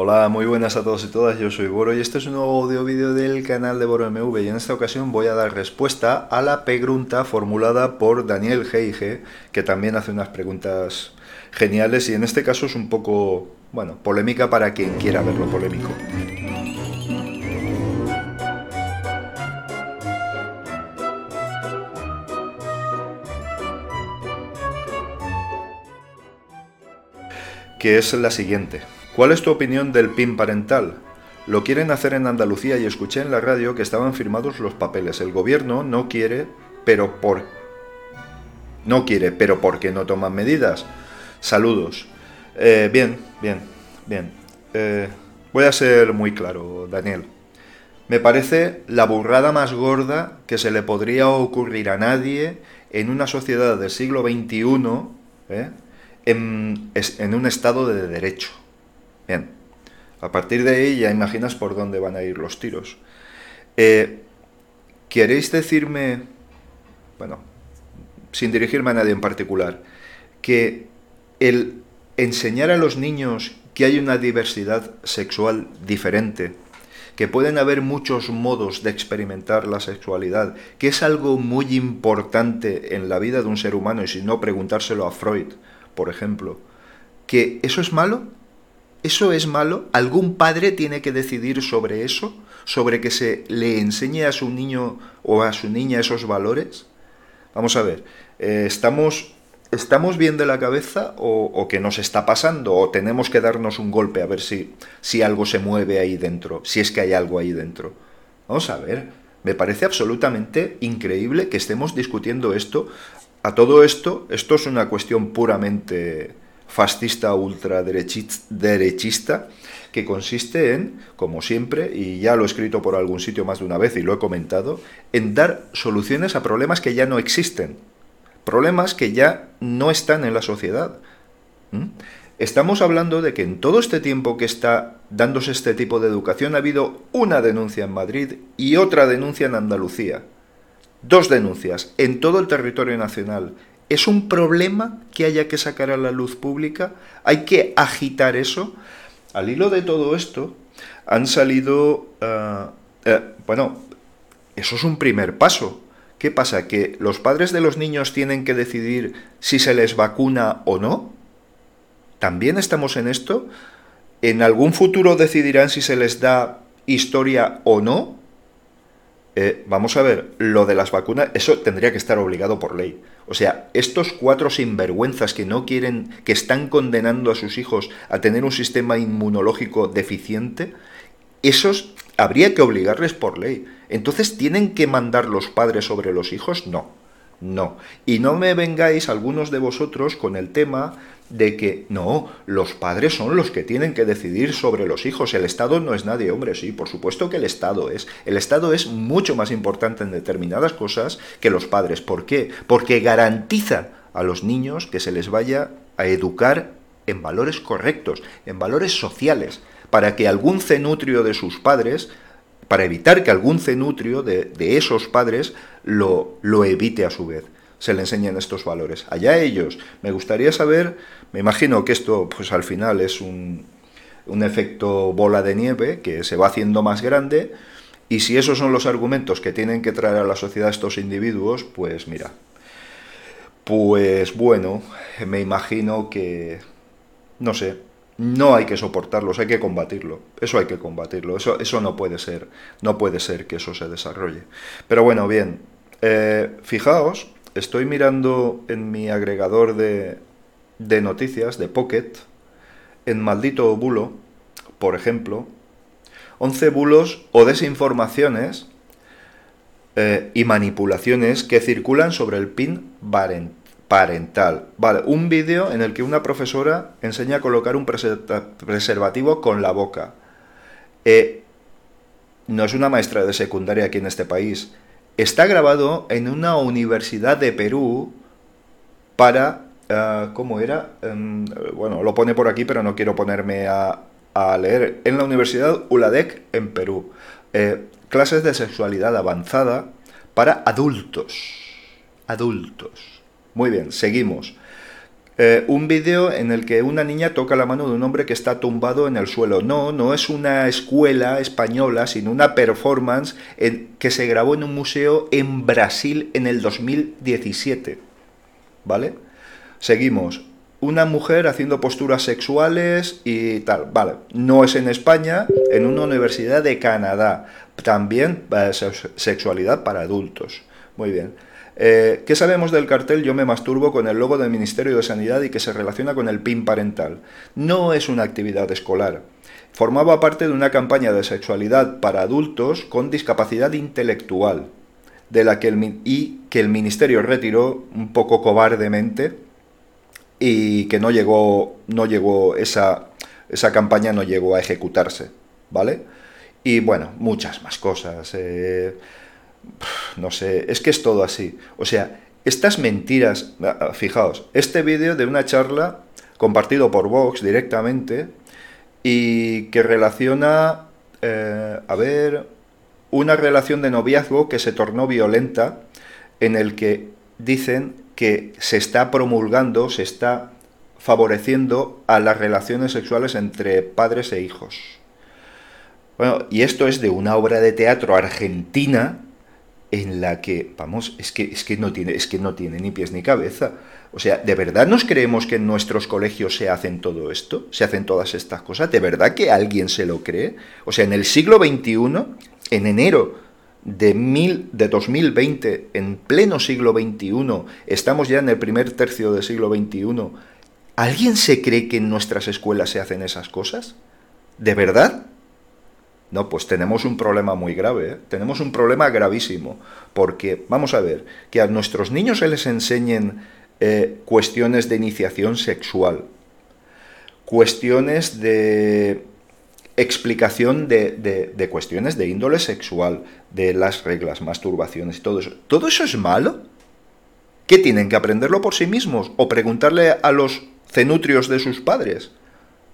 Hola, muy buenas a todos y todas, yo soy Boro y este es un nuevo audio vídeo del canal de Boro MV y en esta ocasión voy a dar respuesta a la pregunta formulada por Daniel G.I.G. que también hace unas preguntas geniales y en este caso es un poco, bueno, polémica para quien quiera verlo polémico. Que es la siguiente. ¿Cuál es tu opinión del PIN parental? Lo quieren hacer en Andalucía y escuché en la radio que estaban firmados los papeles. El gobierno no quiere, pero por no quiere, pero ¿por qué no toman medidas? Saludos. Eh, bien, bien, bien. Eh, voy a ser muy claro, Daniel. Me parece la burrada más gorda que se le podría ocurrir a nadie en una sociedad del siglo XXI ¿eh? en, en un estado de derecho. Bien, a partir de ahí ya imaginas por dónde van a ir los tiros. Eh, ¿Queréis decirme, bueno, sin dirigirme a nadie en particular, que el enseñar a los niños que hay una diversidad sexual diferente, que pueden haber muchos modos de experimentar la sexualidad, que es algo muy importante en la vida de un ser humano, y si no preguntárselo a Freud, por ejemplo, que eso es malo? ¿Eso es malo? ¿Algún padre tiene que decidir sobre eso? ¿Sobre que se le enseñe a su niño o a su niña esos valores? Vamos a ver, eh, ¿estamos, ¿estamos bien de la cabeza o, o, qué nos está pasando? ¿O tenemos que darnos un golpe a ver si, si algo se mueve ahí dentro? Si es que hay algo ahí dentro. Vamos a ver, me parece absolutamente increíble que estemos discutiendo esto. A todo esto, esto es una cuestión puramente fascista ultraderechista que consiste en, como siempre, y ya lo he escrito por algún sitio más de una vez y lo he comentado, en dar soluciones a problemas que ya no existen, problemas que ya no están en la sociedad. ¿Mm? Estamos hablando de que en todo este tiempo que está dándose este tipo de educación ha habido una denuncia en Madrid y otra denuncia en Andalucía. Dos denuncias en todo el territorio nacional ¿Es un problema que haya que sacar a la luz pública? ¿Hay que agitar eso? Al hilo de todo esto, han salido... Uh, uh, bueno, eso es un primer paso. ¿Qué pasa? ¿Que los padres de los niños tienen que decidir si se les vacuna o no? ¿También estamos en esto? ¿En algún futuro decidirán si se les da historia o no? Eh, vamos a ver, lo de las vacunas, eso tendría que estar obligado por ley. O sea, estos cuatro sinvergüenzas que no quieren, que están condenando a sus hijos a tener un sistema inmunológico deficiente, esos habría que obligarles por ley. Entonces, ¿tienen que mandar los padres sobre los hijos? No. No. Y no me vengáis algunos de vosotros con el tema de que no, los padres son los que tienen que decidir sobre los hijos. El Estado no es nadie, hombre, sí, por supuesto que el Estado es. El Estado es mucho más importante en determinadas cosas que los padres. ¿Por qué? Porque garantiza a los niños que se les vaya a educar en valores correctos, en valores sociales, para que algún cenutrio de sus padres para evitar que algún cenutrio de, esos padres lo, lo evite a su vez se le enseñen estos valores. Allá ellos. Me gustaría saber, me imagino que esto pues al final es un, un, efecto bola de nieve que se va haciendo más grande y si esos son los argumentos que tienen que traer a la sociedad estos individuos, pues mira, pues bueno, me imagino que, no sé, no hay que soportarlos, hay que combatirlo. Eso hay que combatirlo. Eso, eso no puede ser. No puede ser que eso se desarrolle. Pero bueno, bien. Eh, fijaos, estoy mirando en mi agregador de, noticias, de Pocket, en Maldito Bulo, por ejemplo, 11 bulos o desinformaciones eh, y manipulaciones que circulan sobre el PIN parental. Vale, un vídeo en el que una profesora enseña a colocar un preservativo con la boca. Eh, no es una maestra de secundaria aquí en este país. Está grabado en una universidad de Perú para... Uh, ¿Cómo era? Um, bueno, lo pone por aquí, pero no quiero ponerme a, a leer. En la Universidad ULADEC en Perú. Eh, clases de sexualidad avanzada para adultos. Adultos. Muy bien, seguimos. Eh, un vídeo en el que una niña toca la mano de un hombre que está tumbado en el suelo. No, no es una escuela española, sino una performance que se grabó en un museo en Brasil en el 2017. ¿Vale? Seguimos. Una mujer haciendo posturas sexuales y tal. Vale. No es en España, en una universidad de Canadá. También sexualidad para adultos. Muy bien. Eh, ¿Qué sabemos del cartel Yo me masturbo con el logo del Ministerio de Sanidad y que se relaciona con el PIN parental? No es una actividad escolar. Formaba parte de una campaña de sexualidad para adultos con discapacidad intelectual, de la que el, y que el Ministerio retiró un poco cobardemente y que no llegó, no llegó esa, esa campaña no llegó a ejecutarse, ¿vale? Y bueno, muchas más cosas. Eh, no sé, es que es todo así. O sea, estas mentiras, ah, ah, fijaos, este vídeo de una charla compartido por Vox directamente y que relaciona, eh, a ver, una relación de noviazgo que se tornó violenta en el que dicen que se está promulgando, se está favoreciendo a las relaciones sexuales entre padres e hijos. Bueno, y esto es de una obra de teatro argentina en la que, vamos, es que, es que, no tiene, es que no tiene ni pies ni cabeza. O sea, ¿de verdad nos creemos que en nuestros colegios se hacen todo esto? ¿Se hacen todas estas cosas? ¿De verdad que alguien se lo cree? O sea, en el siglo XXI, en enero de, mil, de 2020, en pleno siglo XXI, estamos ya en el primer tercio del siglo XXI, ¿alguien se cree que en nuestras escuelas se hacen esas cosas? ¿De verdad? No, pues tenemos un problema muy grave, ¿eh? tenemos un problema gravísimo, porque vamos a ver, que a nuestros niños se les enseñen eh, cuestiones de iniciación sexual, cuestiones de explicación de, de, cuestiones de índole sexual, de las reglas, masturbaciones y todo eso. ¿Todo eso es malo? ¿Qué tienen que aprenderlo por sí mismos o preguntarle a los cenutrios de sus padres?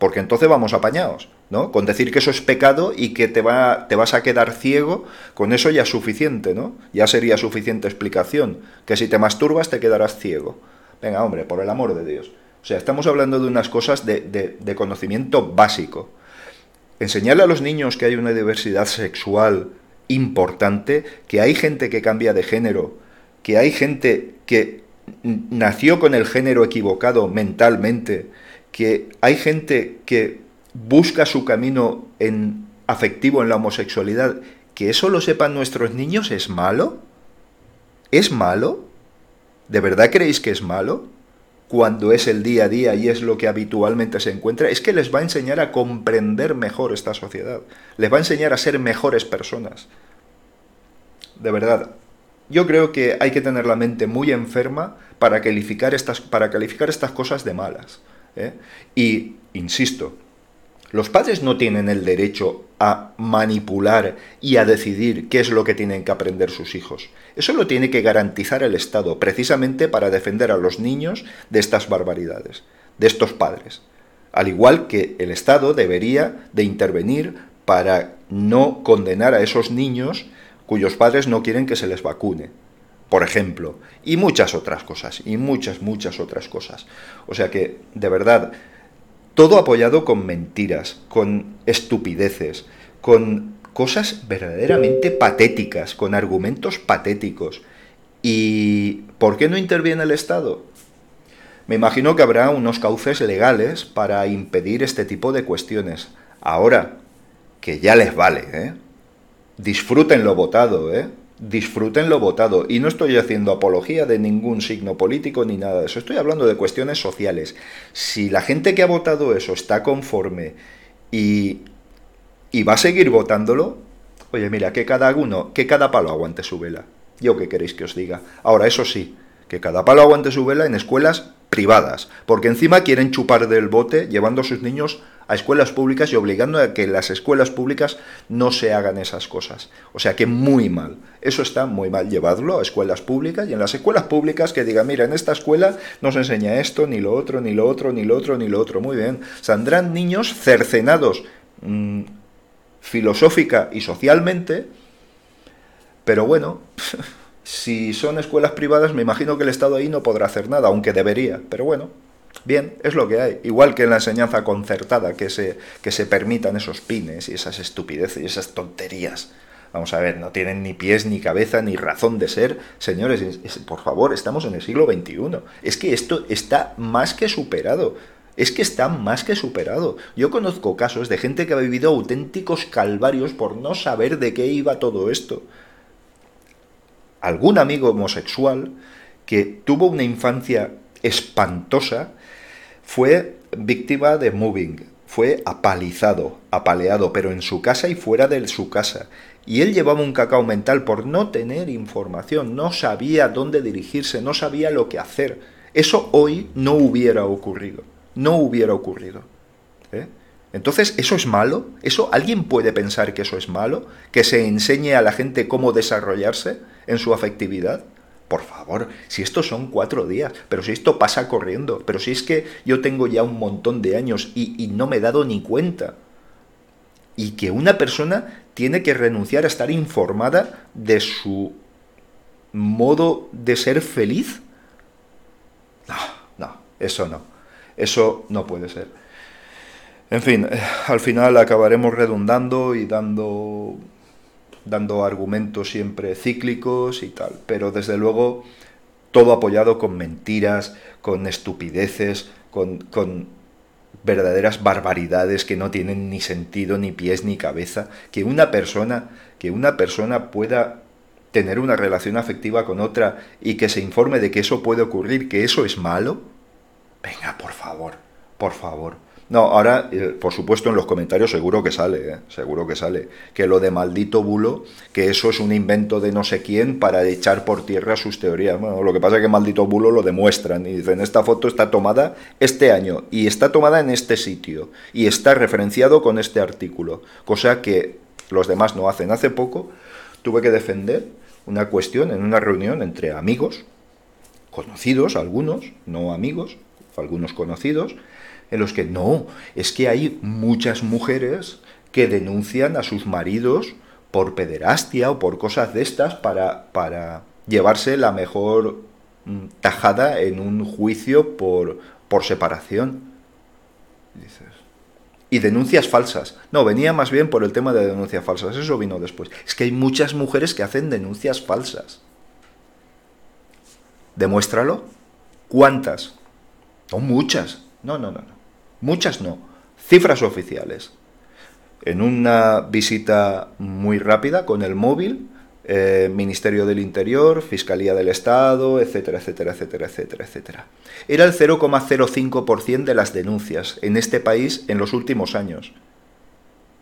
Porque entonces vamos apañados. ¿no? Con decir que eso es pecado y que te, va, te vas a quedar ciego, con eso ya es suficiente, ¿no? Ya sería suficiente explicación, que si te masturbas te quedarás ciego. Venga, hombre, por el amor de Dios. O sea, estamos hablando de unas cosas de, de conocimiento básico. Enseñarle a los niños que hay una diversidad sexual importante, que hay gente que cambia de género, que hay gente que nació con el género equivocado mentalmente, que hay gente que busca su camino en afectivo en la homosexualidad, que eso lo sepan nuestros niños es malo? ¿Es malo? ¿De verdad creéis que es malo? Cuando es el día a día y es lo que habitualmente se encuentra, es que les va a enseñar a comprender mejor esta sociedad, les va a enseñar a ser mejores personas. De verdad, yo creo que hay que tener la mente muy enferma para calificar estas, para calificar estas cosas de malas. ¿Eh? Y, insisto, los padres no tienen el derecho a manipular y a decidir qué es lo que tienen que aprender sus hijos. Eso lo tiene que garantizar el Estado, precisamente para defender a los niños de estas barbaridades, de estos padres. Al igual que el Estado debería de intervenir para no condenar a esos niños cuyos padres no quieren que se les vacune, por ejemplo, y muchas otras cosas, y muchas, muchas otras cosas. O sea que, de verdad, todo apoyado con mentiras, con estupideces, con cosas verdaderamente patéticas, con argumentos patéticos. ¿Y por qué no interviene el Estado? Me imagino que habrá unos cauces legales para impedir este tipo de cuestiones. Ahora, que ya les vale, ¿eh? Disfruten lo votado, ¿eh? Disfruten lo votado. Y no estoy haciendo apología de ningún signo político ni nada de eso. Estoy hablando de cuestiones sociales. Si la gente que ha votado eso está conforme y, y va a seguir votándolo, oye, mira, que cada uno, que cada palo aguante su vela. Yo qué queréis que os diga. Ahora, eso sí, que cada palo aguante su vela en escuelas privadas, porque encima quieren chupar del bote llevando a sus niños a escuelas públicas y obligando a que las escuelas públicas no se hagan esas cosas. O sea que muy mal. Eso está muy mal. Llevadlo a escuelas públicas y en las escuelas públicas que diga, mira, en esta escuela no se enseña esto, ni lo otro, ni lo otro, ni lo otro, ni lo otro. Muy bien. Saldrán niños cercenados mm, filosófica y socialmente, pero bueno. Si son escuelas privadas, me imagino que el Estado ahí no podrá hacer nada, aunque debería. Pero bueno, Bien, es lo que hay. Igual que en la enseñanza concertada, que se, que se permitan esos pines y esas estupideces y esas tonterías. Vamos a ver, no tienen ni pies, ni cabeza, ni razón de ser. Señores, por favor, estamos en el siglo XXI. Es que esto está más que superado. Es que está más que superado. Yo conozco casos de gente que ha vivido auténticos calvarios por no saber de qué iba todo esto. Algún amigo homosexual que tuvo una infancia espantosa fue víctima de moving, fue apalizado, apaleado, pero en su casa y fuera de su casa. Y él llevaba un cacao mental por no tener información, no sabía dónde dirigirse, no sabía lo que hacer. Eso hoy no hubiera ocurrido, no hubiera ocurrido. ¿eh? Entonces, ¿eso es malo? ¿Eso alguien puede pensar que eso es malo? ¿Que se enseñe a la gente cómo desarrollarse en su afectividad? Por favor, si estos son cuatro días, pero si esto pasa corriendo, pero si es que yo tengo ya un montón de años y, y no me he dado ni cuenta. Y que una persona tiene que renunciar a estar informada de su modo de ser feliz. No, no, eso no. Eso no puede ser. En fin, eh, al final acabaremos redundando y dando dando argumentos siempre cíclicos y tal, pero desde luego todo apoyado con mentiras, con estupideces, con, con verdaderas barbaridades que no tienen ni sentido, ni pies, ni cabeza, que una persona, que una persona pueda tener una relación afectiva con otra y que se informe de que eso puede ocurrir, que eso es malo. Venga, por favor, por favor. No, ahora, eh, por supuesto, en los comentarios seguro que sale, ¿eh? seguro que sale. Que lo de maldito bulo, que eso es un invento de no sé quién para echar por tierra sus teorías. Bueno, lo que pasa es que maldito bulo lo demuestran y dicen, esta foto está tomada este año y está tomada en este sitio y está referenciado con este artículo, cosa que los demás no hacen. Hace poco tuve que defender una cuestión en una reunión entre amigos, conocidos algunos, no amigos, algunos conocidos, en los que no, es que hay muchas mujeres que denuncian a sus maridos por pederastia o por cosas de estas para, para llevarse la mejor mm, tajada en un juicio por, por separación. Dices. Y denuncias falsas. No, venía más bien por el tema de denuncias falsas. Eso vino después. Es que hay muchas mujeres que hacen denuncias falsas. Demuéstralo. ¿Cuántas? No muchas. No, no, no, no. Muchas no. Cifras oficiales. En una visita muy rápida con el móvil, eh, Ministerio del Interior, Fiscalía del Estado, etcétera, etcétera, etcétera, etcétera, etcétera. Era el 0,05% de las denuncias en este país en los últimos años.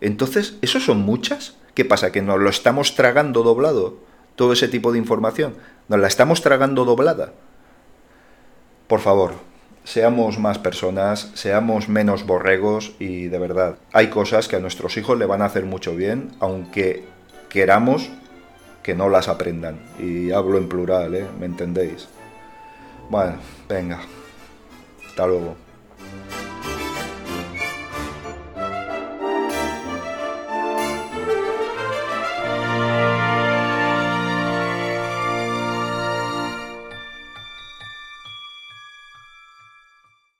Entonces, ¿eso son muchas? ¿Qué pasa? ¿Que nos lo estamos tragando doblado? Todo ese tipo de información. ¿Nos la estamos tragando doblada? Por favor, seamos más personas, seamos menos borregos y de verdad, hay cosas que a nuestros hijos le van a hacer mucho bien, aunque queramos que no las aprendan. Y hablo en plural, ¿eh? ¿Me entendéis? Bueno, venga. Hasta luego.